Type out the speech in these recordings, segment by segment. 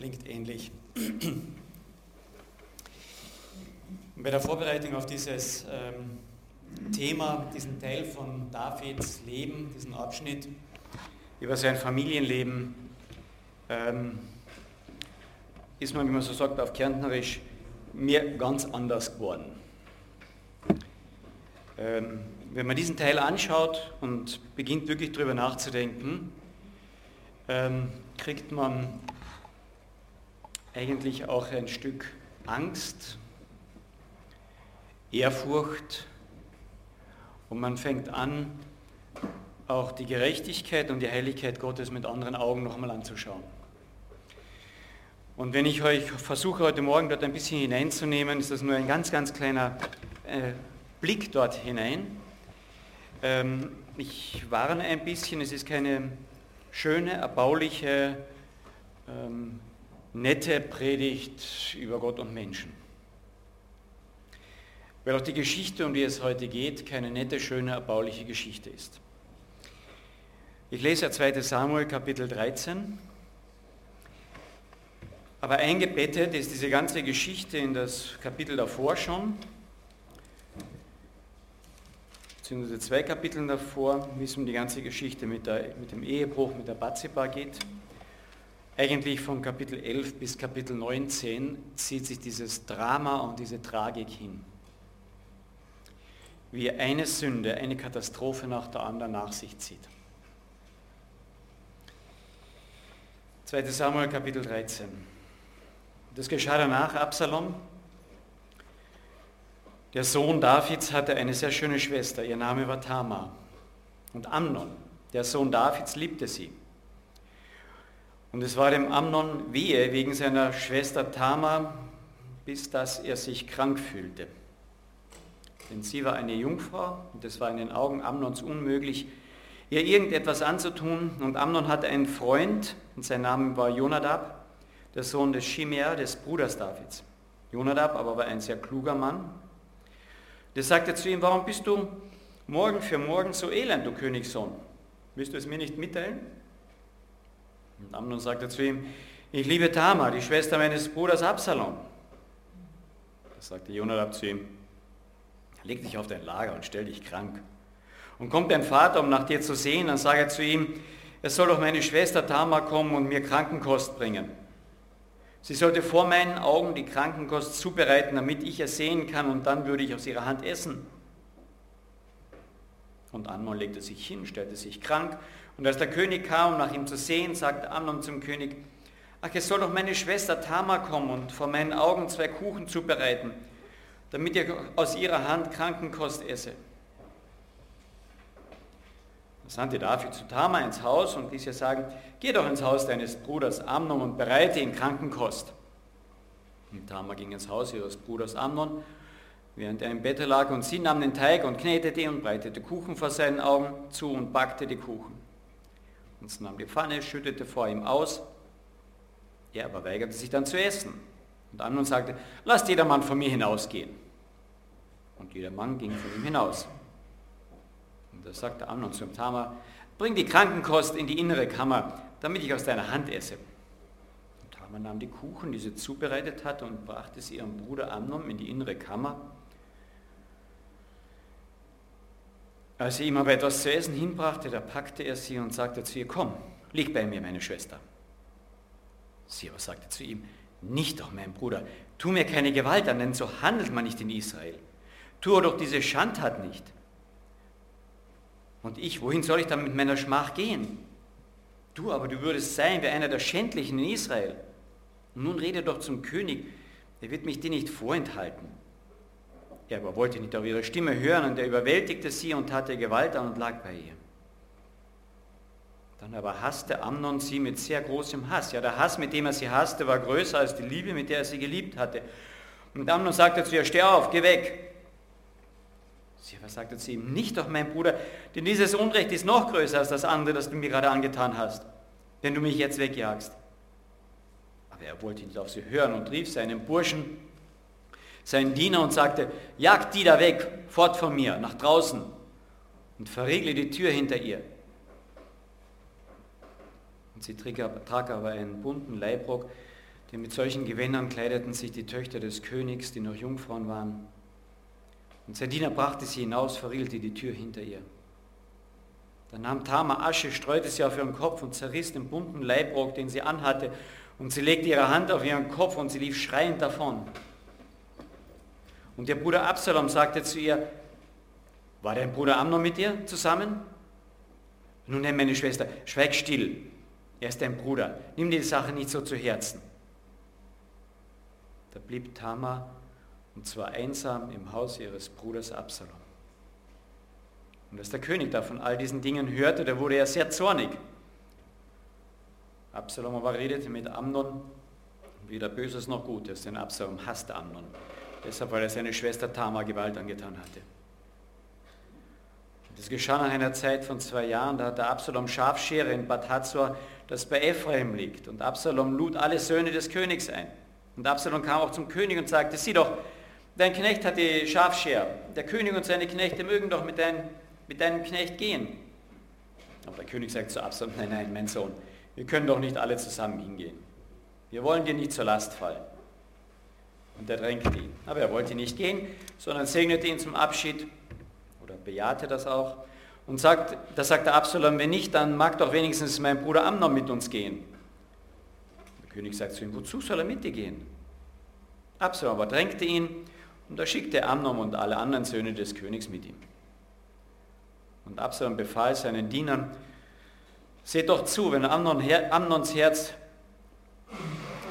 klingt ähnlich. Bei der Vorbereitung auf dieses ähm, Thema, diesen Teil von Davids Leben, diesen Abschnitt über sein Familienleben, ähm, ist man, wie man so sagt, auf Kärntnerisch mir ganz anders geworden. Ähm, wenn man diesen Teil anschaut und beginnt wirklich darüber nachzudenken, ähm, kriegt man eigentlich auch ein Stück Angst, Ehrfurcht und man fängt an, auch die Gerechtigkeit und die Heiligkeit Gottes mit anderen Augen nochmal anzuschauen. Und wenn ich euch versuche heute Morgen dort ein bisschen hineinzunehmen, ist das nur ein ganz, ganz kleiner äh, Blick dort hinein. Ähm, ich warne ein bisschen, es ist keine schöne, erbauliche, ähm, nette Predigt über Gott und Menschen. Weil auch die Geschichte, um die es heute geht, keine nette, schöne, erbauliche Geschichte ist. Ich lese ja 2. Samuel Kapitel 13. Aber eingebettet ist diese ganze Geschichte in das Kapitel davor schon, beziehungsweise zwei Kapiteln davor, wie es um die ganze Geschichte mit, der, mit dem Ehebruch, mit der Batzeba geht. Eigentlich von Kapitel 11 bis Kapitel 19 zieht sich dieses Drama und diese Tragik hin wie eine Sünde, eine Katastrophe nach der anderen nach sich zieht. 2. Samuel Kapitel 13. Das geschah danach, Absalom, der Sohn Davids, hatte eine sehr schöne Schwester, ihr Name war Tamar. Und Amnon, der Sohn Davids, liebte sie. Und es war dem Amnon wehe wegen seiner Schwester Tamar, bis dass er sich krank fühlte denn sie war eine Jungfrau und es war in den Augen Amnons unmöglich, ihr irgendetwas anzutun. Und Amnon hatte einen Freund und sein Name war Jonadab, der Sohn des Shimea, des Bruders Davids. Jonadab aber war ein sehr kluger Mann. Der sagte zu ihm, warum bist du morgen für morgen so elend, du Königssohn? Willst du es mir nicht mitteilen? Und Amnon sagte zu ihm, ich liebe Tamar, die Schwester meines Bruders Absalom. Da sagte Jonadab zu ihm, leg dich auf dein Lager und stell dich krank. Und kommt dein Vater, um nach dir zu sehen, dann sage zu ihm, es soll doch meine Schwester Tamar kommen und mir Krankenkost bringen. Sie sollte vor meinen Augen die Krankenkost zubereiten, damit ich es sehen kann und dann würde ich aus ihrer Hand essen. Und Amnon legte sich hin, stellte sich krank und als der König kam, um nach ihm zu sehen, sagte Amnon zum König, ach, es soll doch meine Schwester Tamar kommen und vor meinen Augen zwei Kuchen zubereiten damit ihr aus ihrer Hand Krankenkost esse. Da sandte David zu Tamar ins Haus und ließ ihr sagen, geh doch ins Haus deines Bruders Amnon und bereite ihm Krankenkost. Und Tamar ging ins Haus ihres Bruders Amnon, während er im Bett lag, und sie nahm den Teig und knetete und breitete Kuchen vor seinen Augen zu und backte die Kuchen. Und sie nahm die Pfanne, schüttete vor ihm aus, er aber weigerte sich dann zu essen. Und Amnon sagte, lasst jeder Mann von mir hinausgehen. Und jeder Mann ging von ihm hinaus. Und da sagte Amnon zum Tamar, bring die Krankenkost in die innere Kammer, damit ich aus deiner Hand esse. Und Tamar nahm die Kuchen, die sie zubereitet hatte, und brachte sie ihrem Bruder Amnon in die innere Kammer. Als sie ihm aber etwas zu essen hinbrachte, da packte er sie und sagte zu ihr, komm, lieg bei mir, meine Schwester. Sie aber sagte zu ihm, nicht doch, mein Bruder, tu mir keine Gewalt an, denn so handelt man nicht in Israel. Tue doch diese Schandtat nicht. Und ich, wohin soll ich dann mit meiner Schmach gehen? Du aber, du würdest sein wie einer der Schändlichen in Israel. Und nun rede doch zum König, er wird mich dir nicht vorenthalten. Er aber wollte nicht auf ihre Stimme hören und er überwältigte sie und ihr Gewalt an und lag bei ihr. Dann aber hasste Amnon sie mit sehr großem Hass. Ja, der Hass, mit dem er sie hasste, war größer als die Liebe, mit der er sie geliebt hatte. Und Amnon sagte zu ihr, steh auf, geh weg. Sie aber sagte zu ihm, nicht doch mein Bruder, denn dieses Unrecht ist noch größer als das andere, das du mir gerade angetan hast, wenn du mich jetzt wegjagst. Aber er wollte nicht auf sie hören und rief seinen Burschen, seinen Diener und sagte, jagt die da weg, fort von mir, nach draußen und verriegle die Tür hinter ihr. Und sie trug aber einen bunten Leibrock, Denn mit solchen Gewändern kleideten sich die Töchter des Königs, die noch Jungfrauen waren. Und sein Diener brachte sie hinaus, verriegelte die Tür hinter ihr. Dann nahm Tama Asche, streute sie auf ihren Kopf und zerriss den bunten Leibrock, den sie anhatte, und sie legte ihre Hand auf ihren Kopf und sie lief schreiend davon. Und ihr Bruder Absalom sagte zu ihr, war dein Bruder Amnon mit dir zusammen? Nun, meine Schwester, schweig still. Er ist dein Bruder. Nimm dir die Sache nicht so zu Herzen. Da blieb Tamar und zwar einsam im Haus ihres Bruders Absalom. Und als der König da von all diesen Dingen hörte, da wurde er sehr zornig. Absalom aber redete mit Amnon, weder Böses noch Gutes, denn Absalom hasste Amnon. Deshalb, weil er seine Schwester Tamar Gewalt angetan hatte. Das geschah nach einer Zeit von zwei Jahren, da hatte Absalom Schafschere in Bad Hatzor, das bei Ephraim liegt. Und Absalom lud alle Söhne des Königs ein. Und Absalom kam auch zum König und sagte, sieh doch, dein Knecht hat die Schafschere. Der König und seine Knechte mögen doch mit, dein, mit deinem Knecht gehen. Aber der König sagt zu Absalom, nein, nein, mein Sohn, wir können doch nicht alle zusammen hingehen. Wir wollen dir nicht zur Last fallen. Und er drängte ihn. Aber er wollte nicht gehen, sondern segnete ihn zum Abschied oder bejahte das auch. Und sagt, da sagte Absalom, wenn nicht, dann mag doch wenigstens mein Bruder Amnon mit uns gehen. Der König sagt zu ihm, wozu soll er mit dir gehen? Absalom aber drängte ihn und da schickte Amnon und alle anderen Söhne des Königs mit ihm. Und Absalom befahl seinen Dienern, seht doch zu, wenn Amnon, Amnons Herz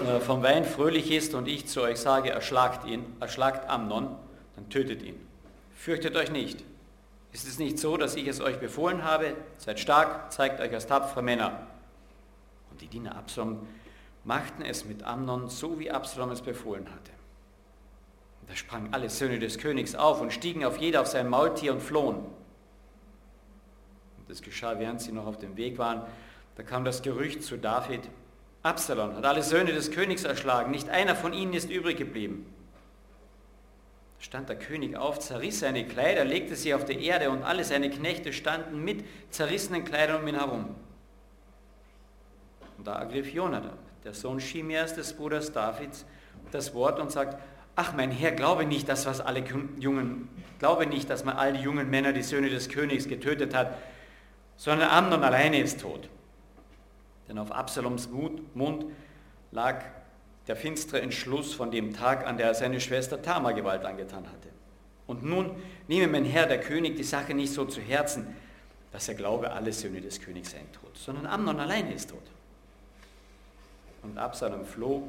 äh, vom Wein fröhlich ist und ich zu euch sage, erschlagt ihn, erschlagt Amnon, dann tötet ihn. Fürchtet euch nicht. Ist es nicht so, dass ich es euch befohlen habe? Seid stark, zeigt euch als tapfere Männer. Und die Diener Absalom machten es mit Amnon, so wie Absalom es befohlen hatte. Da sprangen alle Söhne des Königs auf und stiegen auf jeder auf sein Maultier und flohen. Und das geschah, während sie noch auf dem Weg waren. Da kam das Gerücht zu David, Absalom hat alle Söhne des Königs erschlagen, nicht einer von ihnen ist übrig geblieben stand der König auf, zerriss seine Kleider, legte sie auf die Erde und alle seine Knechte standen mit zerrissenen Kleidern um ihn herum. Und da ergriff Jonathan, der Sohn Shimeas des Bruders Davids, das Wort und sagt, ach mein Herr, glaube nicht, dass was alle Jungen, glaube nicht, dass man all die jungen Männer, die Söhne des Königs getötet hat, sondern Amnon alleine ist tot. Denn auf Absaloms Mund lag der finstere Entschluss von dem Tag, an der er seine Schwester Tamar Gewalt angetan hatte. Und nun nehme mein Herr, der König, die Sache nicht so zu Herzen, dass er glaube, alle Söhne des Königs seien tot, sondern Amnon alleine ist tot. Und Absalom floh.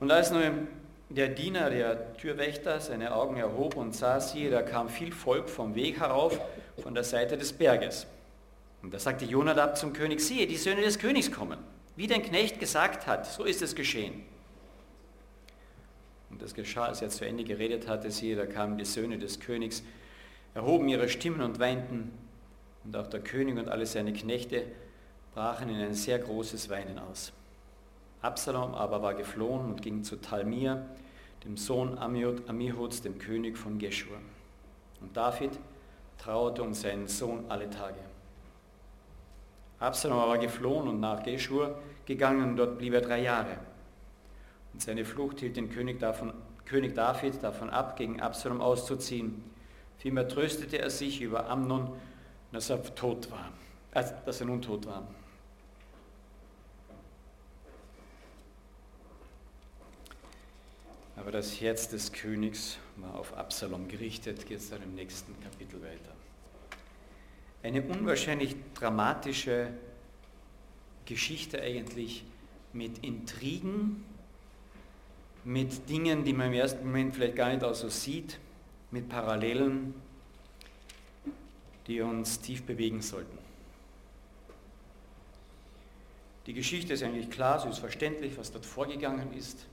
Und als nun der Diener, der Türwächter, seine Augen erhob und sah, siehe, da kam viel Volk vom Weg herauf, von der Seite des Berges. Und da sagte Jonadab zum König, siehe, die Söhne des Königs kommen. Wie dein Knecht gesagt hat, so ist es geschehen. Und das geschah, als er zu Ende geredet hatte, siehe, da kamen die Söhne des Königs, erhoben ihre Stimmen und weinten, und auch der König und alle seine Knechte brachen in ein sehr großes Weinen aus. Absalom aber war geflohen und ging zu Talmir, dem Sohn Amihuds, dem König von Geshur. Und David trauerte um seinen Sohn alle Tage. Absalom war geflohen und nach Geshur gegangen und dort blieb er drei Jahre. Und seine Flucht hielt den König, davon, König David davon ab, gegen Absalom auszuziehen. Vielmehr tröstete er sich über Amnon, dass er tot war, also, dass er nun tot war. Aber das Herz des Königs war auf Absalom gerichtet, geht es dann im nächsten Kapitel weiter eine unwahrscheinlich dramatische Geschichte eigentlich mit Intrigen, mit Dingen, die man im ersten Moment vielleicht gar nicht auch so sieht, mit Parallelen, die uns tief bewegen sollten. Die Geschichte ist eigentlich klar, sie ist verständlich, was dort vorgegangen ist.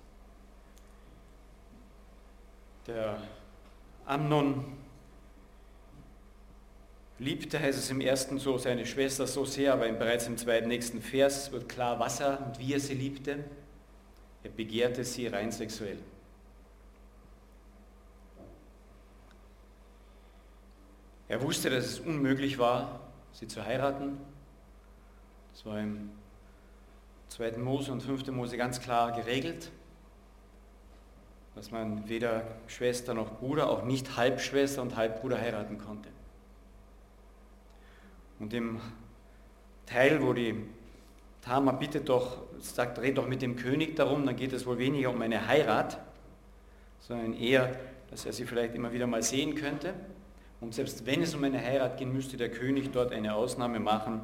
Der Amnon liebte, heißt es im ersten so, seine Schwester so sehr, aber bereits im zweiten nächsten Vers wird klar, was er und wie er sie liebte. Er begehrte sie rein sexuell. Er wusste, dass es unmöglich war, sie zu heiraten. Das war ihm 2. Mose und 5. Mose ganz klar geregelt, dass man weder Schwester noch Bruder, auch nicht Halbschwester und Halbbruder heiraten konnte. Und im Teil, wo die Tama bittet doch, sagt, red doch mit dem König darum, dann geht es wohl weniger um eine Heirat, sondern eher, dass er sie vielleicht immer wieder mal sehen könnte. Und selbst wenn es um eine Heirat ging, müsste der König dort eine Ausnahme machen,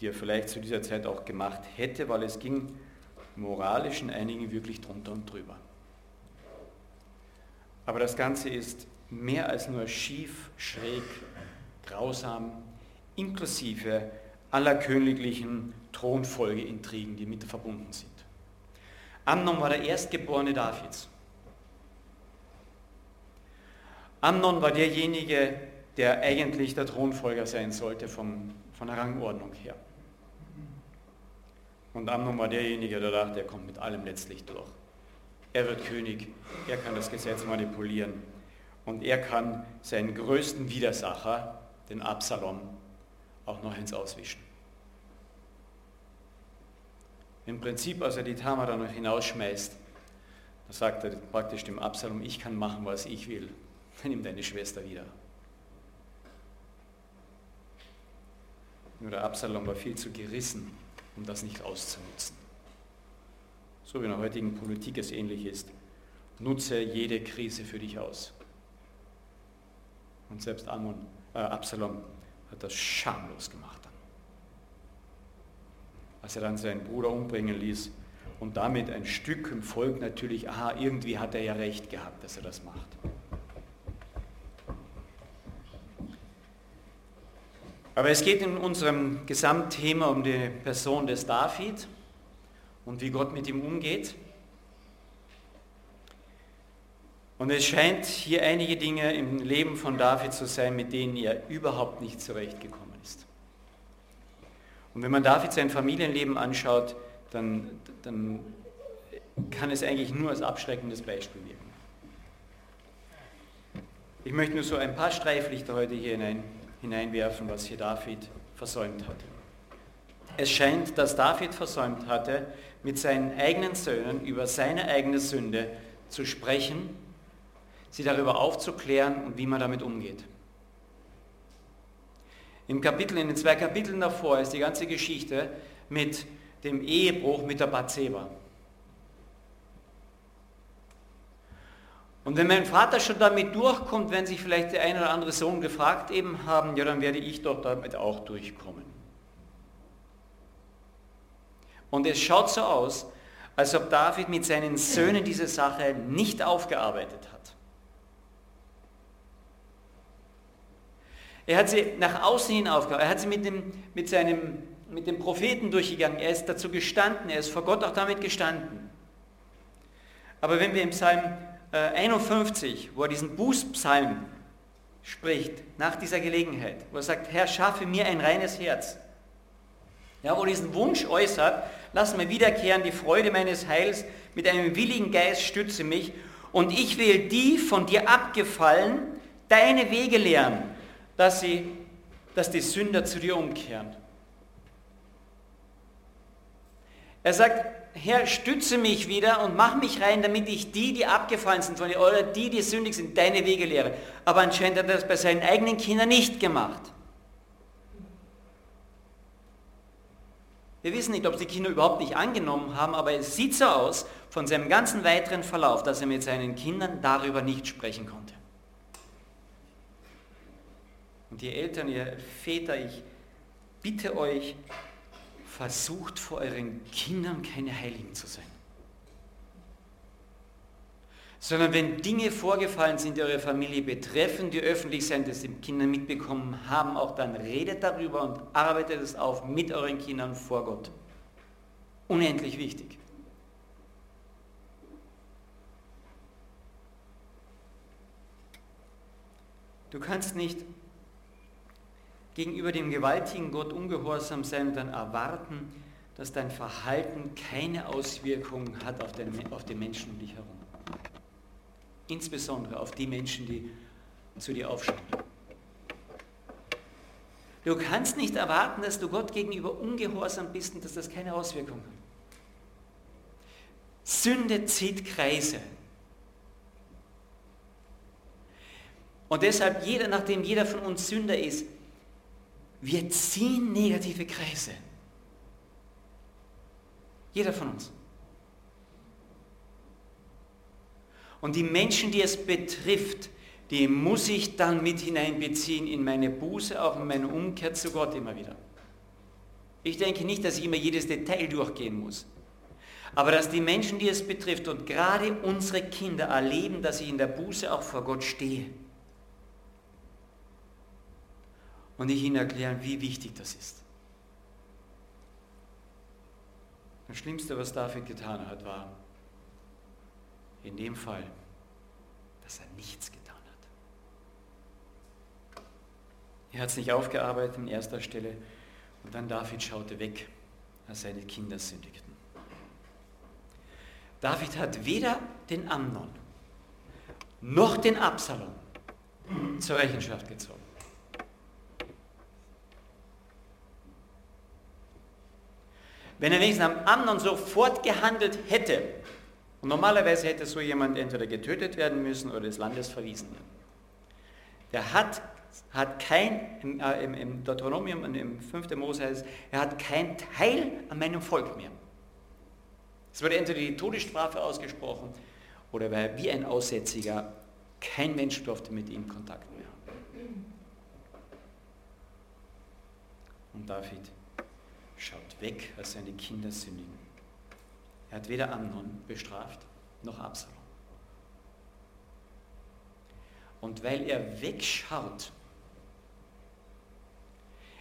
die er vielleicht zu dieser Zeit auch gemacht hätte, weil es ging moralisch in einigen wirklich drunter und drüber. Aber das Ganze ist mehr als nur schief, schräg, grausam, inklusive aller königlichen Thronfolgeintrigen, die mit verbunden sind. Amnon war der Erstgeborene Davids. Amnon war derjenige, der eigentlich der Thronfolger sein sollte vom, von der Rangordnung her. Und Amnon war derjenige, der dachte, er kommt mit allem letztlich durch. Er wird König, er kann das Gesetz manipulieren und er kann seinen größten Widersacher, den Absalom, auch noch ins Auswischen. Im Prinzip, als er die Tamar dann noch hinausschmeißt, da sagt er praktisch dem Absalom, ich kann machen, was ich will. Nimm deine Schwester wieder. Nur der Absalom war viel zu gerissen, um das nicht auszunutzen. So wie in der heutigen Politik es ähnlich ist. Nutze jede Krise für dich aus. Und selbst Ammon, äh, Absalom hat das schamlos gemacht dann. Als er dann seinen Bruder umbringen ließ und damit ein Stück im Volk natürlich, aha, irgendwie hat er ja recht gehabt, dass er das macht. Aber es geht in unserem Gesamtthema um die Person des David und wie Gott mit ihm umgeht. Und es scheint hier einige Dinge im Leben von David zu sein, mit denen er überhaupt nicht zurechtgekommen ist. Und wenn man David sein Familienleben anschaut, dann, dann kann es eigentlich nur als abschreckendes Beispiel wirken. Ich möchte nur so ein paar Streiflichter heute hier hinein hineinwerfen, was hier David versäumt hatte. Es scheint, dass David versäumt hatte, mit seinen eigenen Söhnen über seine eigene Sünde zu sprechen, sie darüber aufzuklären und wie man damit umgeht. Im Kapitel, in den zwei Kapiteln davor ist die ganze Geschichte mit dem Ehebruch mit der Bathseba. Und wenn mein Vater schon damit durchkommt, wenn sich vielleicht der ein oder andere Sohn gefragt eben haben, ja, dann werde ich doch damit auch durchkommen. Und es schaut so aus, als ob David mit seinen Söhnen diese Sache nicht aufgearbeitet hat. Er hat sie nach außen hin aufgearbeitet, er hat sie mit dem, mit, seinem, mit dem Propheten durchgegangen, er ist dazu gestanden, er ist vor Gott auch damit gestanden. Aber wenn wir im Psalm 51, äh, wo er diesen Bußpsalm spricht, nach dieser Gelegenheit, wo er sagt, Herr, schaffe mir ein reines Herz. Ja, wo er diesen Wunsch äußert, lass mir wiederkehren die Freude meines Heils, mit einem willigen Geist stütze mich. Und ich will die von dir abgefallen, deine Wege lehren, dass, sie, dass die Sünder zu dir umkehren. Er sagt, Herr, stütze mich wieder und mach mich rein, damit ich die, die abgefallen sind von dir, oder die, die sündig sind, deine Wege lehre. Aber anscheinend hat er das bei seinen eigenen Kindern nicht gemacht. Wir wissen nicht, ob die Kinder überhaupt nicht angenommen haben, aber es sieht so aus von seinem ganzen weiteren Verlauf, dass er mit seinen Kindern darüber nicht sprechen konnte. Und ihr Eltern, ihr Väter, ich bitte euch, versucht vor euren Kindern keine Heiligen zu sein. Sondern wenn Dinge vorgefallen sind, die eure Familie betreffen, die öffentlich sind, dass die Kinder mitbekommen haben, auch dann redet darüber und arbeitet es auf mit euren Kindern vor Gott. Unendlich wichtig. Du kannst nicht gegenüber dem gewaltigen Gott ungehorsam sein und dann erwarten, dass dein Verhalten keine Auswirkungen hat auf, den, auf die Menschen um dich herum. Insbesondere auf die Menschen, die zu dir aufschauen. Du kannst nicht erwarten, dass du Gott gegenüber ungehorsam bist und dass das keine Auswirkung hat. Sünde zieht Kreise. Und deshalb, jeder, nachdem jeder von uns Sünder ist, wir ziehen negative Kreise. Jeder von uns. Und die Menschen, die es betrifft, die muss ich dann mit hineinbeziehen in meine Buße, auch in meine Umkehr zu Gott immer wieder. Ich denke nicht, dass ich immer jedes Detail durchgehen muss. Aber dass die Menschen, die es betrifft und gerade unsere Kinder erleben, dass ich in der Buße auch vor Gott stehe. Und ich ihnen erkläre, wie wichtig das ist. Das Schlimmste, was David getan hat, war in dem Fall, dass er nichts getan hat. Er hat es nicht aufgearbeitet an erster Stelle und dann David schaute weg, als seine Kinder sündigten. David hat weder den Amnon noch den Absalom zur Rechenschaft gezogen. Wenn er wenigstens am Amnon sofort gehandelt hätte, und normalerweise hätte so jemand entweder getötet werden müssen oder des Landes verwiesen. Der hat hat kein, im, äh, im, Deuteronomium und im 5. Mose heißt es, er hat kein Teil an meinem Volk mehr. Es wurde entweder die Todesstrafe ausgesprochen oder war wie ein Aussätziger, kein Mensch durfte mit ihm Kontakt mehr haben. Und David schaut weg, als seine Kinder sündigen. Er hat weder Amnon bestraft, noch Absalom. Und weil er wegschaut,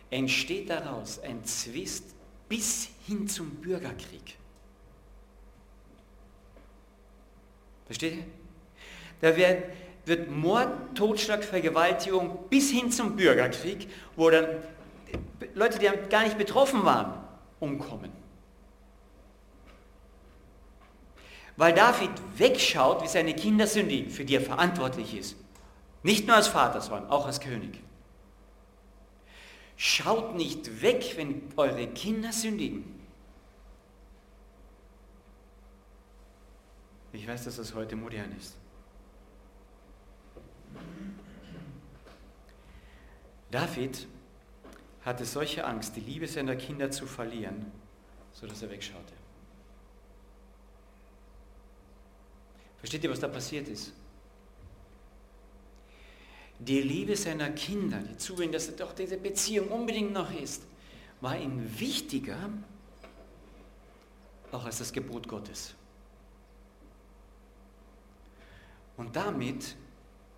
entsteht daraus ein Zwist bis hin zum Bürgerkrieg. Versteht ihr? Da wird, wird Mord, Totschlag, Vergewaltigung bis hin zum Bürgerkrieg, wo dann Leute, die gar nicht betroffen waren, umkommen. Weil David wegschaut, wie seine Kinder sündigen, für die er verantwortlich ist. Nicht nur als Vater, sondern auch als König. Schaut nicht weg, wenn eure Kinder sündigen. Ich weiß, dass das heute modern ist. David hatte solche Angst, die Liebe seiner Kinder zu verlieren, sodass er wegschaute. Versteht ihr, was da passiert ist? die Liebe seiner Kinder, die zuwenden, dass er doch diese Beziehung unbedingt noch ist, war ihm wichtiger, auch als das Gebot Gottes. Und damit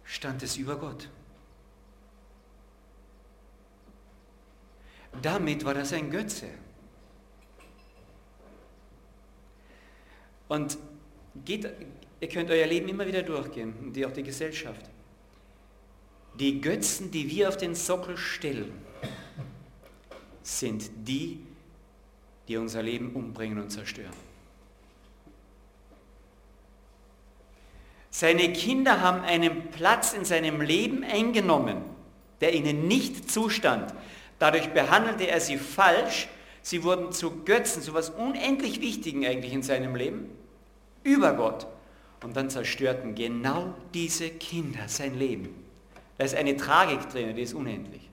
stand es über Gott. Damit war das ein Götze. Und geht, ihr könnt euer Leben immer wieder durchgehen und die, auch die Gesellschaft die Götzen, die wir auf den Sockel stellen, sind die, die unser Leben umbringen und zerstören. Seine Kinder haben einen Platz in seinem Leben eingenommen, der ihnen nicht zustand. Dadurch behandelte er sie falsch. Sie wurden zu Götzen, zu etwas unendlich Wichtigen eigentlich in seinem Leben, über Gott. Und dann zerstörten genau diese Kinder sein Leben. Da ist eine Tragik drin, die ist unendlich.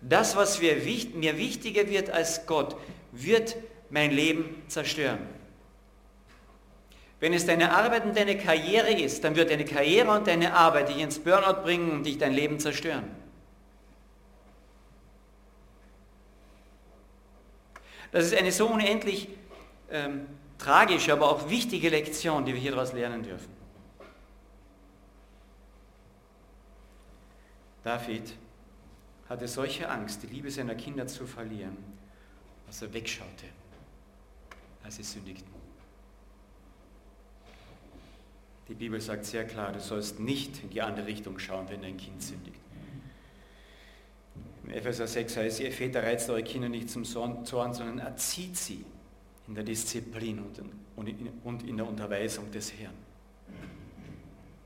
Das, was mir wichtiger wird als Gott, wird mein Leben zerstören. Wenn es deine Arbeit und deine Karriere ist, dann wird deine Karriere und deine Arbeit dich ins Burnout bringen und dich dein Leben zerstören. Das ist eine so unendlich ähm, tragische, aber auch wichtige Lektion, die wir hier daraus lernen dürfen. David hatte solche Angst, die Liebe seiner Kinder zu verlieren, dass er wegschaute, als sie sündigten. Die Bibel sagt sehr klar, du sollst nicht in die andere Richtung schauen, wenn dein Kind sündigt. Im Epheser 6 heißt, ihr Väter reizt eure Kinder nicht zum Zorn, sondern erzieht sie in der Disziplin und in der Unterweisung des Herrn.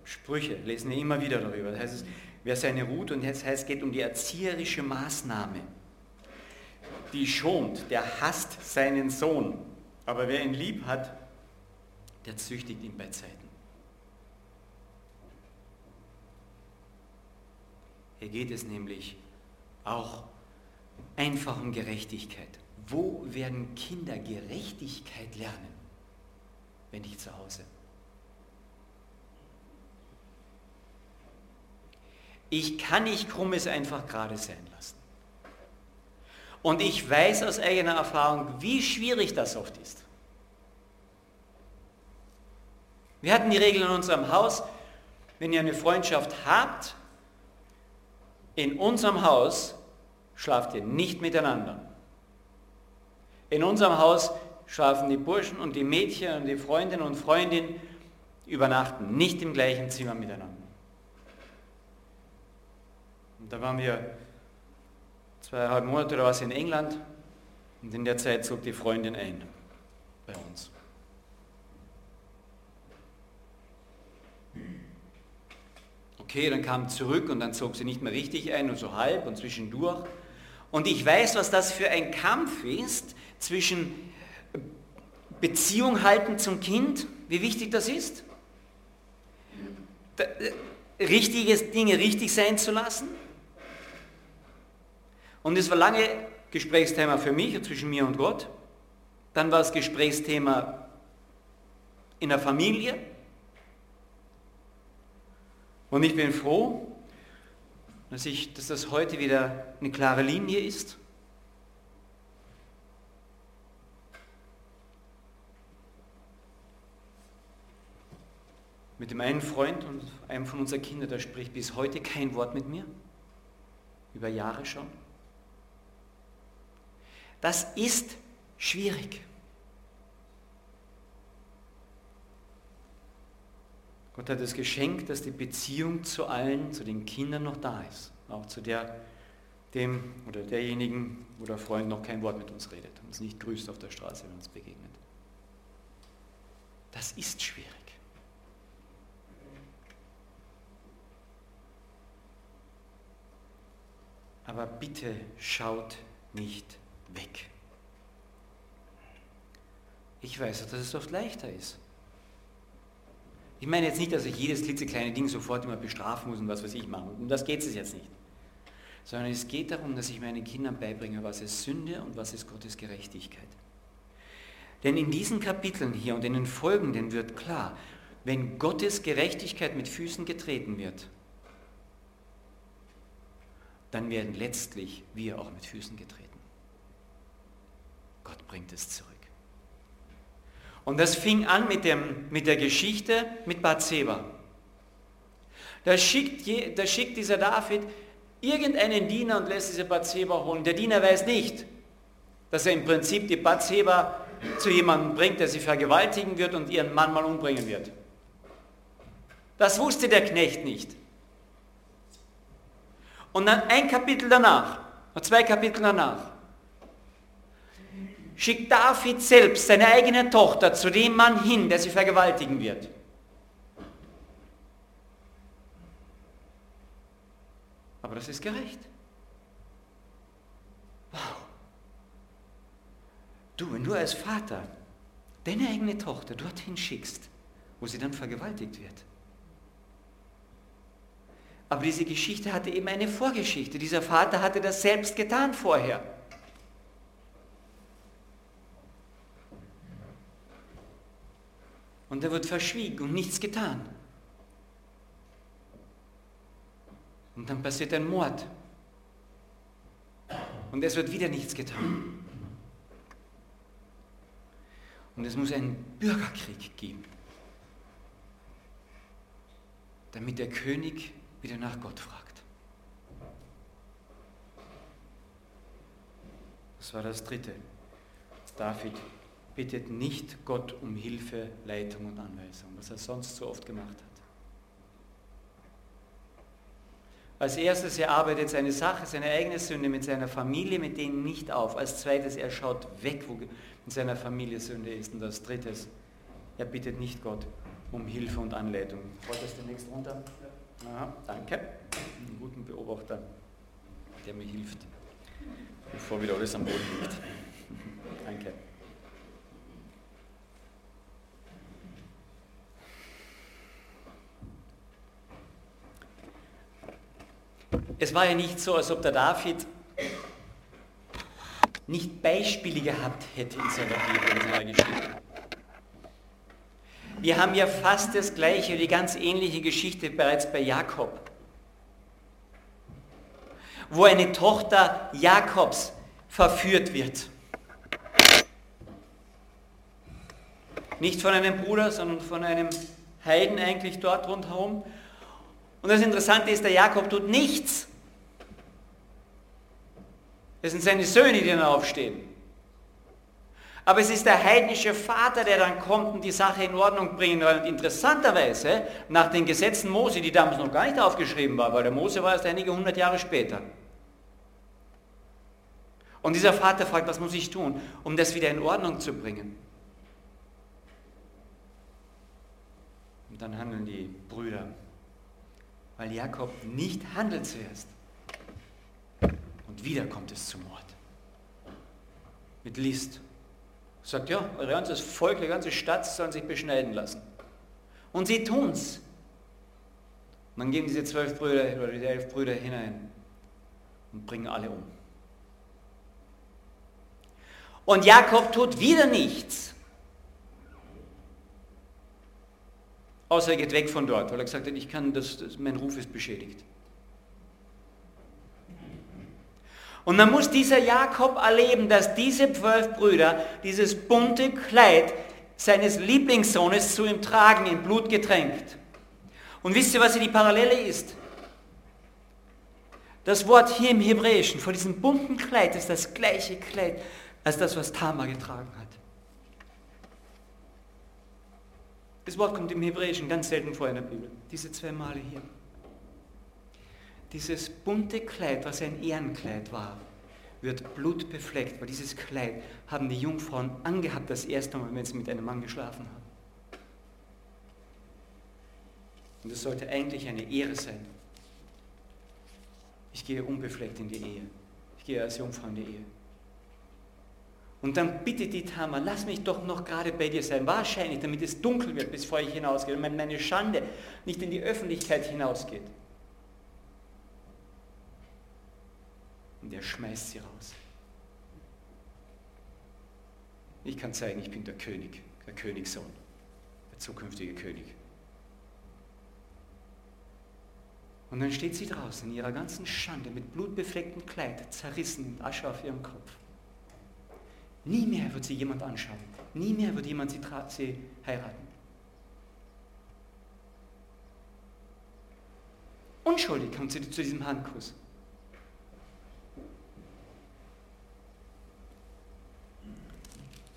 Sprüche lesen wir immer wieder darüber. Das heißt, wer seine Ruht und das heißt, es geht um die erzieherische Maßnahme. Die schont, der hasst seinen Sohn. Aber wer ihn lieb hat, der züchtigt ihn bei Zeiten. Hier geht es nämlich auch einfach um Gerechtigkeit. Wo werden Kinder Gerechtigkeit lernen, wenn nicht zu Hause? Ich kann nicht Krummes einfach gerade sein lassen. Und ich weiß aus eigener Erfahrung, wie schwierig das oft ist. Wir hatten die Regel in unserem Haus, wenn ihr eine Freundschaft habt, in unserem Haus schlaft ihr nicht miteinander. In unserem Haus schlafen die Burschen und die Mädchen und die Freundinnen und Freundinnen übernachten nicht im gleichen Zimmer miteinander. Und da waren wir zweieinhalb Monate oder was in England und in der Zeit zog die Freundin ein bei uns. Okay, dann kam zurück und dann zog sie nicht mehr richtig ein und so halb und zwischendurch. Und ich weiß, was das für ein Kampf ist zwischen Beziehung halten zum Kind, wie wichtig das ist, äh, richtige Dinge richtig sein zu lassen. Und es war lange Gesprächsthema für mich, zwischen mir und Gott. Dann war es Gesprächsthema in der Familie. Und ich bin froh, dass, ich, dass das heute wieder eine klare Linie ist. Mit dem einen Freund und einem von unseren Kindern, der spricht bis heute kein Wort mit mir. Über Jahre schon. Das ist schwierig. Gott hat es geschenkt, dass die Beziehung zu allen, zu den Kindern noch da ist. Auch zu der, dem oder derjenigen, wo der Freund noch kein Wort mit uns redet und uns nicht grüßt auf der Straße, wenn uns begegnet. Das ist schwierig. Aber bitte schaut nicht weg. Ich weiß, dass es oft leichter ist. Ich meine jetzt nicht, dass ich jedes klitzekleine Ding sofort immer bestrafen muss und was weiß ich machen. Um das geht es jetzt nicht. Sondern es geht darum, dass ich meinen Kindern beibringe, was ist Sünde und was ist Gottes Gerechtigkeit. Denn in diesen Kapiteln hier und in den folgenden wird klar, wenn Gottes Gerechtigkeit mit Füßen getreten wird, dann werden letztlich wir auch mit Füßen getreten. Gott bringt es zurück. Und das fing an mit, dem, mit der Geschichte mit Bathseba. Da schickt, da schickt dieser David irgendeinen Diener und lässt diese Bathseba holen. Der Diener weiß nicht, dass er im Prinzip die Bathseba zu jemandem bringt, der sie vergewaltigen wird und ihren Mann mal umbringen wird. Das wusste der Knecht nicht. Und dann ein Kapitel danach, zwei Kapitel danach, schickt David selbst seine eigene Tochter zu dem Mann hin, der sie vergewaltigen wird. Aber das ist gerecht. Wow. Du, wenn du als Vater deine eigene Tochter dorthin schickst, wo sie dann vergewaltigt wird. Aber diese Geschichte hatte eben eine Vorgeschichte. Dieser Vater hatte das selbst getan vorher. Und er wird verschwiegen und nichts getan. Und dann passiert ein Mord. Und es wird wieder nichts getan. Und es muss einen Bürgerkrieg geben, damit der König wieder nach Gott fragt. Das war das Dritte. David bittet nicht Gott um Hilfe, Leitung und Anweisung, was er sonst so oft gemacht hat. Als erstes, er arbeitet seine Sache, seine eigene Sünde mit seiner Familie, mit denen nicht auf. Als zweites, er schaut weg, wo in seiner Familie Sünde ist. Und als drittes, er bittet nicht Gott um Hilfe und Anleitung. Wolltest du demnächst runter? Ja. Aha, danke. Einen guten Beobachter, der mir hilft, bevor wieder alles am Boden liegt. danke. Es war ja nicht so, als ob der David nicht Beispiele gehabt hätte in seiner Bibel, in seiner Geschichte. Wir haben ja fast das gleiche, die ganz ähnliche Geschichte bereits bei Jakob, wo eine Tochter Jakobs verführt wird. Nicht von einem Bruder, sondern von einem Heiden eigentlich dort rundherum. Und das Interessante ist, der Jakob tut nichts. Es sind seine Söhne, die dann aufstehen. Aber es ist der heidnische Vater, der dann kommt und die Sache in Ordnung bringen. Und interessanterweise, nach den Gesetzen Mose, die damals noch gar nicht aufgeschrieben waren, weil der Mose war erst einige hundert Jahre später. Und dieser Vater fragt, was muss ich tun, um das wieder in Ordnung zu bringen? Und dann handeln die Brüder, weil Jakob nicht handelt zuerst. Und wieder kommt es zum Mord. Mit List. Sagt, ja, eure ganzes Volk, die ganze Stadt sollen sich beschneiden lassen. Und sie tun's. Und dann gehen diese zwölf Brüder oder die elf Brüder hinein und bringen alle um. Und Jakob tut wieder nichts. Außer er geht weg von dort, weil er gesagt hat, ich kann, das, das mein Ruf ist beschädigt. Und dann muss dieser Jakob erleben, dass diese zwölf Brüder dieses bunte Kleid seines Lieblingssohnes zu ihm tragen, in Blut getränkt. Und wisst ihr, was hier die Parallele ist? Das Wort hier im Hebräischen, vor diesem bunten Kleid, ist das gleiche Kleid als das, was Tamar getragen hat. Das Wort kommt im Hebräischen ganz selten vor in der Bibel. Diese zwei Male hier dieses bunte Kleid, was ein Ehrenkleid war, wird blutbefleckt, weil dieses Kleid haben die Jungfrauen angehabt das erste Mal, wenn sie mit einem Mann geschlafen haben. Und es sollte eigentlich eine Ehre sein. Ich gehe unbefleckt in die Ehe. Ich gehe als Jungfrau in die Ehe. Und dann bittet die Tamar, lass mich doch noch gerade bei dir sein. Wahrscheinlich, damit es dunkel wird, bevor ich hinausgehe und meine Schande nicht in die Öffentlichkeit hinausgeht. Und er schmeißt sie raus. Ich kann zeigen, ich bin der König, der Königssohn, der zukünftige König. Und dann steht sie draußen in ihrer ganzen Schande mit blutbeflecktem Kleid, zerrissen und Asche auf ihrem Kopf. Nie mehr wird sie jemand anschauen. Nie mehr wird jemand sie, sie heiraten. Unschuldig kommt sie zu diesem Handkuss.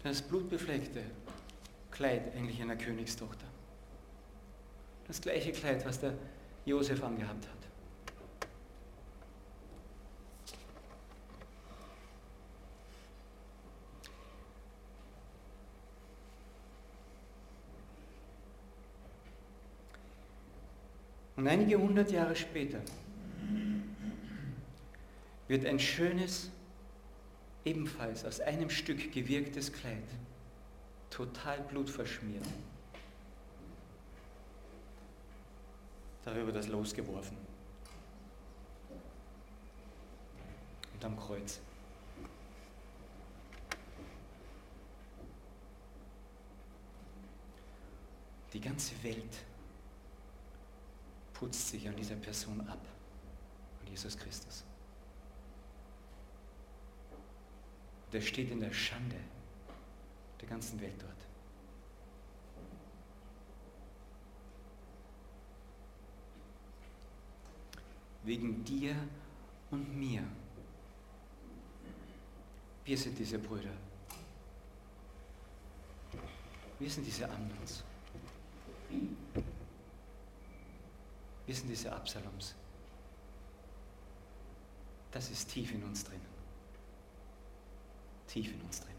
das blutbefleckte Kleid eigentlich einer Königstochter. Das gleiche Kleid, was der Josef angehabt hat. Und einige hundert Jahre später wird ein schönes ebenfalls aus einem Stück gewirktes Kleid, total blutverschmiert. Darüber das losgeworfen. Und am Kreuz. Die ganze Welt putzt sich an dieser Person ab, an Jesus Christus. der steht in der Schande der ganzen Welt dort. Wegen dir und mir. Wir sind diese Brüder. Wir sind diese Amnons. Wir sind diese Absaloms. Das ist tief in uns drin tief in uns drinnen.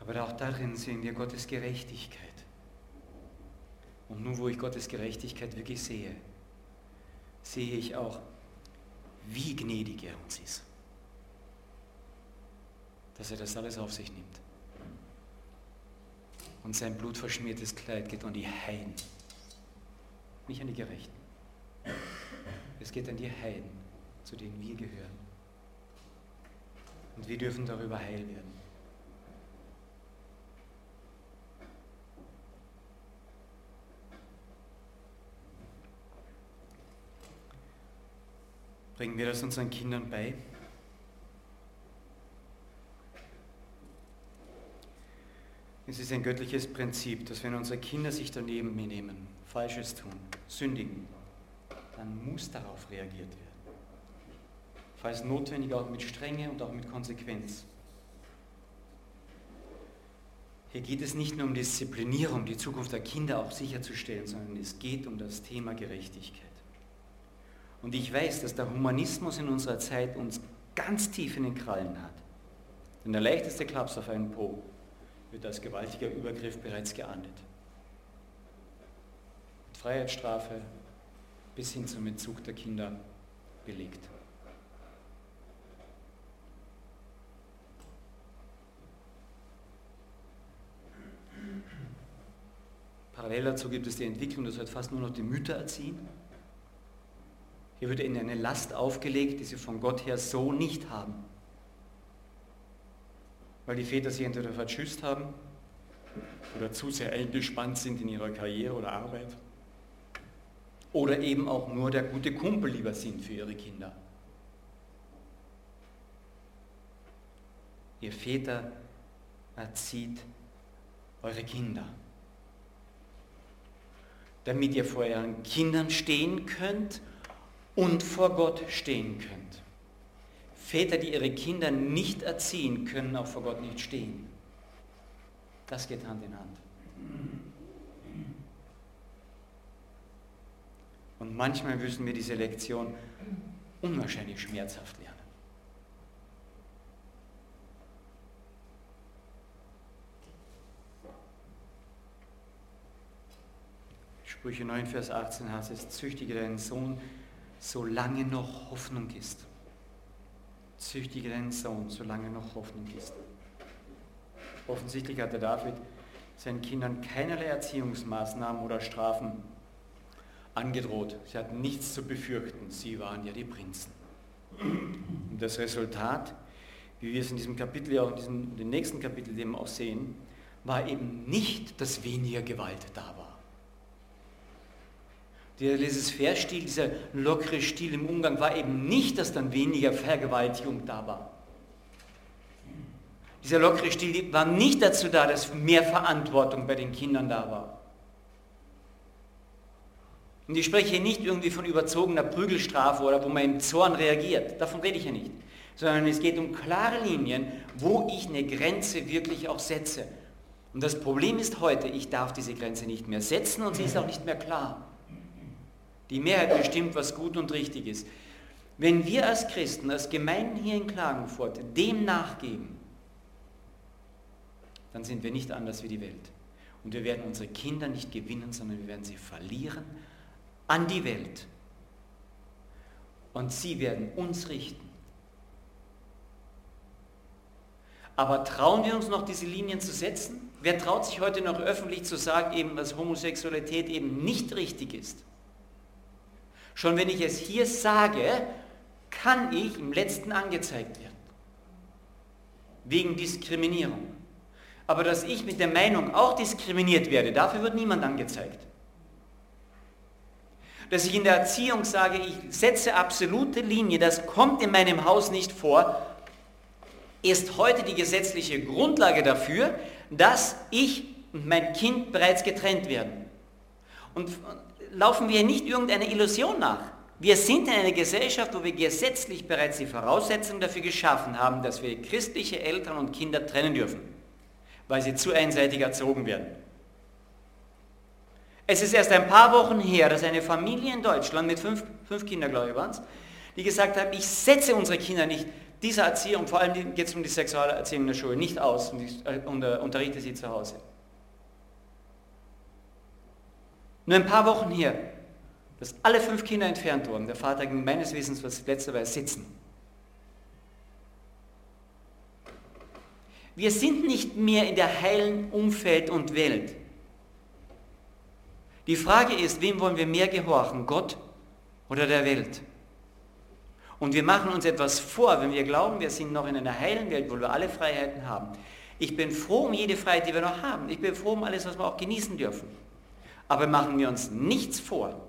Aber auch darin sehen wir Gottes Gerechtigkeit. Und nun, wo ich Gottes Gerechtigkeit wirklich sehe, sehe ich auch, wie gnädig er uns ist. Dass er das alles auf sich nimmt. Und sein blutverschmiertes Kleid geht an die Heiden, nicht an die Gerechten. Es geht an die Heiden, zu denen wir gehören. Und wir dürfen darüber heil werden. Bringen wir das unseren Kindern bei? Es ist ein göttliches Prinzip, dass wenn unsere Kinder sich daneben nehmen, Falsches tun, sündigen, dann muss darauf reagiert werden. Falls notwendig auch mit Strenge und auch mit Konsequenz. Hier geht es nicht nur um Disziplinierung, die Zukunft der Kinder auch sicherzustellen, sondern es geht um das Thema Gerechtigkeit. Und ich weiß, dass der Humanismus in unserer Zeit uns ganz tief in den Krallen hat. Denn der leichteste Klaps auf einen Po wird als gewaltiger Übergriff bereits geahndet. Mit Freiheitsstrafe bis hin zum Entzug der Kinder belegt. Parallel dazu gibt es die Entwicklung, dass heute fast nur noch die Mütter erziehen. Hier wird ihnen eine Last aufgelegt, die sie von Gott her so nicht haben. Weil die Väter sich entweder verschüsst haben oder zu sehr eingespannt sind in ihrer Karriere oder Arbeit. Oder eben auch nur der gute Kumpel lieber sind für ihre Kinder. Ihr Väter erzieht eure Kinder, damit ihr vor euren Kindern stehen könnt und vor Gott stehen könnt. Väter, die ihre Kinder nicht erziehen, können auch vor Gott nicht stehen. Das geht Hand in Hand. Und manchmal müssen wir diese Lektion unwahrscheinlich schmerzhaft lernen. Sprüche 9, Vers 18 heißt es, züchtige deinen Sohn solange noch Hoffnung ist. Züchtige deinen Sohn, solange noch Hoffnung ist. Offensichtlich hatte David seinen Kindern keinerlei Erziehungsmaßnahmen oder Strafen angedroht. Sie hatten nichts zu befürchten. Sie waren ja die Prinzen. Und das Resultat, wie wir es in diesem Kapitel, ja auch in, diesem, in den nächsten Kapitel eben auch sehen, war eben nicht, dass weniger Gewalt da war. Dieses Verstil, dieser lockere Stil im Umgang war eben nicht, dass dann weniger Vergewaltigung da war. Dieser lockere Stil war nicht dazu da, dass mehr Verantwortung bei den Kindern da war. Und ich spreche hier nicht irgendwie von überzogener Prügelstrafe oder wo man im Zorn reagiert. Davon rede ich ja nicht. Sondern es geht um klare Linien, wo ich eine Grenze wirklich auch setze. Und das Problem ist heute, ich darf diese Grenze nicht mehr setzen und sie ist auch nicht mehr klar. Die Mehrheit bestimmt, was gut und richtig ist. Wenn wir als Christen, als Gemeinden hier in Klagenfurt dem nachgeben, dann sind wir nicht anders wie die Welt. Und wir werden unsere Kinder nicht gewinnen, sondern wir werden sie verlieren an die Welt. Und sie werden uns richten. Aber trauen wir uns noch, diese Linien zu setzen? Wer traut sich heute noch öffentlich zu sagen, eben, dass Homosexualität eben nicht richtig ist? Schon wenn ich es hier sage, kann ich im letzten angezeigt werden. Wegen Diskriminierung. Aber dass ich mit der Meinung auch diskriminiert werde, dafür wird niemand angezeigt. Dass ich in der Erziehung sage, ich setze absolute Linie, das kommt in meinem Haus nicht vor, ist heute die gesetzliche Grundlage dafür, dass ich und mein Kind bereits getrennt werden. Und laufen wir nicht irgendeiner Illusion nach. Wir sind in einer Gesellschaft, wo wir gesetzlich bereits die Voraussetzungen dafür geschaffen haben, dass wir christliche Eltern und Kinder trennen dürfen, weil sie zu einseitig erzogen werden. Es ist erst ein paar Wochen her, dass eine Familie in Deutschland mit fünf, fünf Kindern, glaube ich, waren es, die gesagt haben, ich setze unsere Kinder nicht dieser Erziehung, vor allem geht es um die Sexualerziehung in der Schule, nicht aus und ich äh, unterrichte sie zu Hause. Nur ein paar Wochen hier, dass alle fünf Kinder entfernt wurden. Der Vater ging meines Wissens was letzterweise sitzen. Wir sind nicht mehr in der heilen Umfeld und Welt. Die Frage ist, wem wollen wir mehr gehorchen, Gott oder der Welt? Und wir machen uns etwas vor, wenn wir glauben, wir sind noch in einer heilen Welt, wo wir alle Freiheiten haben. Ich bin froh um jede Freiheit, die wir noch haben. Ich bin froh um alles, was wir auch genießen dürfen. Aber machen wir uns nichts vor.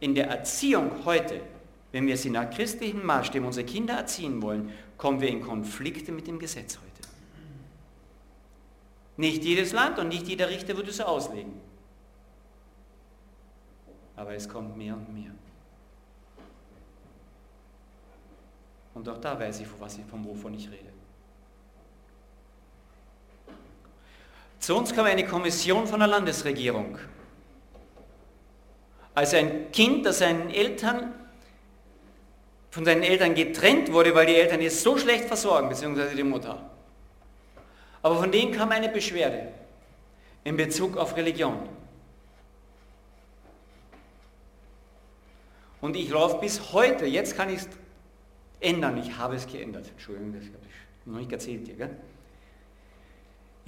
In der Erziehung heute, wenn wir sie nach christlichen Maßstäben unsere Kinder erziehen wollen, kommen wir in Konflikte mit dem Gesetz heute. Nicht jedes Land und nicht jeder Richter würde es auslegen. Aber es kommt mehr und mehr. Und auch da weiß ich, von wovon ich rede. Zu uns kam eine Kommission von der Landesregierung. Als ein Kind, das seinen Eltern, von seinen Eltern getrennt wurde, weil die Eltern es so schlecht versorgen, beziehungsweise die Mutter. Aber von denen kam eine Beschwerde in Bezug auf Religion. Und ich laufe bis heute, jetzt kann ich es ändern, ich habe es geändert. Entschuldigung, das habe ich noch nicht erzählt dir. Gell?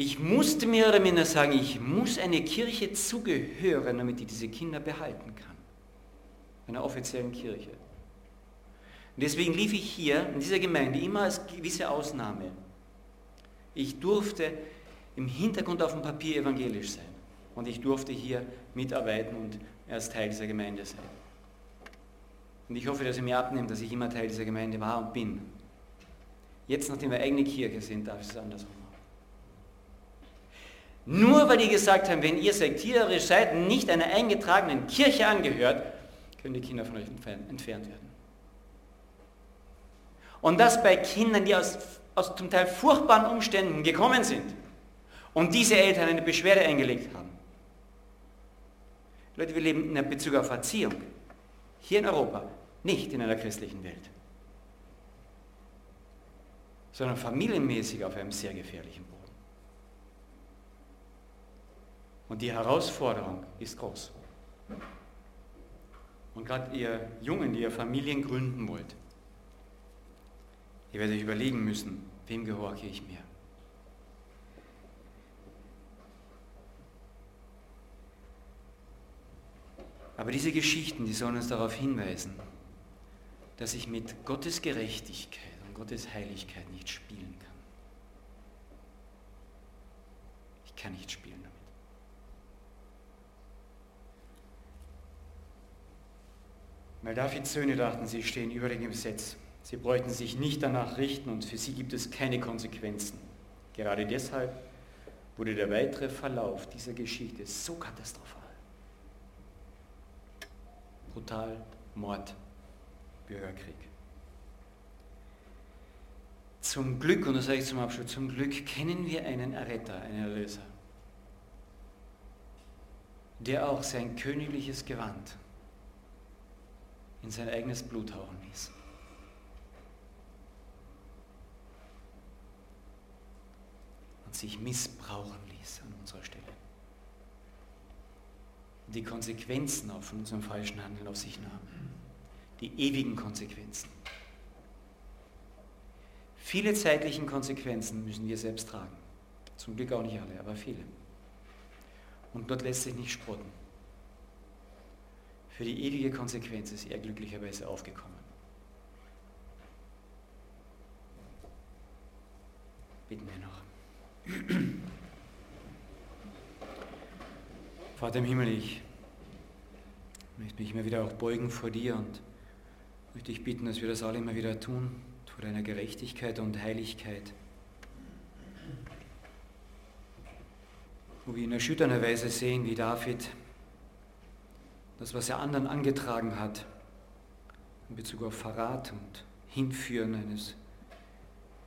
Ich musste mir oder minder sagen, ich muss eine Kirche zugehören, damit ich diese Kinder behalten kann. Einer offiziellen Kirche. Und deswegen lief ich hier in dieser Gemeinde immer als gewisse Ausnahme. Ich durfte im Hintergrund auf dem Papier evangelisch sein. Und ich durfte hier mitarbeiten und erst Teil dieser Gemeinde sein. Und ich hoffe, dass ihr mir abnimmt, dass ich immer Teil dieser Gemeinde war und bin. Jetzt, nachdem wir eigene Kirche sind, darf ich es andersrum. Nur weil die gesagt haben, wenn ihr sektiererisch seid nicht einer eingetragenen Kirche angehört, können die Kinder von euch entfernt werden. Und das bei Kindern, die aus, aus zum Teil furchtbaren Umständen gekommen sind und diese Eltern eine Beschwerde eingelegt haben. Leute, wir leben in Bezug auf Erziehung. Hier in Europa, nicht in einer christlichen Welt, sondern familienmäßig auf einem sehr gefährlichen Boden. Und die Herausforderung ist groß. Und gerade ihr Jungen, die ihr Familien gründen wollt, ihr werdet euch überlegen müssen, wem gehorche ich mir? Aber diese Geschichten, die sollen uns darauf hinweisen, dass ich mit Gottes Gerechtigkeit und Gottes Heiligkeit nicht spielen kann. Ich kann nicht spielen damit. Weil Davids Söhne dachten, sie stehen über dem Gesetz. Sie bräuchten sich nicht danach richten und für sie gibt es keine Konsequenzen. Gerade deshalb wurde der weitere Verlauf dieser Geschichte so katastrophal. Brutal, Mord, Bürgerkrieg. Zum Glück, und das sage ich zum Abschluss, zum Glück kennen wir einen Erretter, einen Erlöser, der auch sein königliches Gewand in sein eigenes Blut hauen ließ. Und sich missbrauchen ließ an unserer Stelle. Und die Konsequenzen auch von unserem falschen Handeln auf sich nahm. Die ewigen Konsequenzen. Viele zeitlichen Konsequenzen müssen wir selbst tragen. Zum Glück auch nicht alle, aber viele. Und dort lässt sich nicht spotten. Für die ewige Konsequenz ist er glücklicherweise aufgekommen. Bitten wir noch. Vater im Himmel, ich möchte mich immer wieder auch beugen vor dir und möchte dich bitten, dass wir das alle immer wieder tun, vor deiner Gerechtigkeit und Heiligkeit. Wo wir in erschütternder Weise sehen, wie David das, was er anderen angetragen hat, in Bezug auf Verrat und Hinführen eines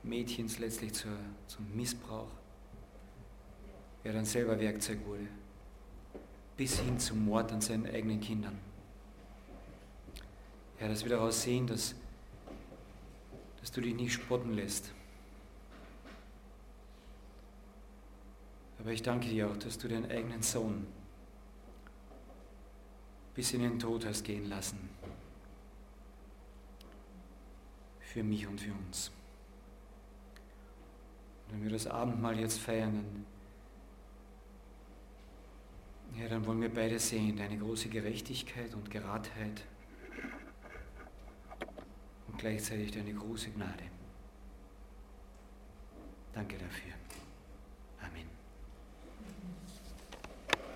Mädchens letztlich zur, zum Missbrauch, er dann selber Werkzeug wurde, bis hin zum Mord an seinen eigenen Kindern. Herr, dass wir daraus sehen, dass, dass du dich nicht spotten lässt. Aber ich danke dir auch, dass du deinen eigenen Sohn bis in den Tod hast gehen lassen. Für mich und für uns. Und wenn wir das Abendmahl jetzt feiern, dann, ja, dann wollen wir beide sehen, deine große Gerechtigkeit und Geradheit und gleichzeitig deine große Gnade. Danke dafür.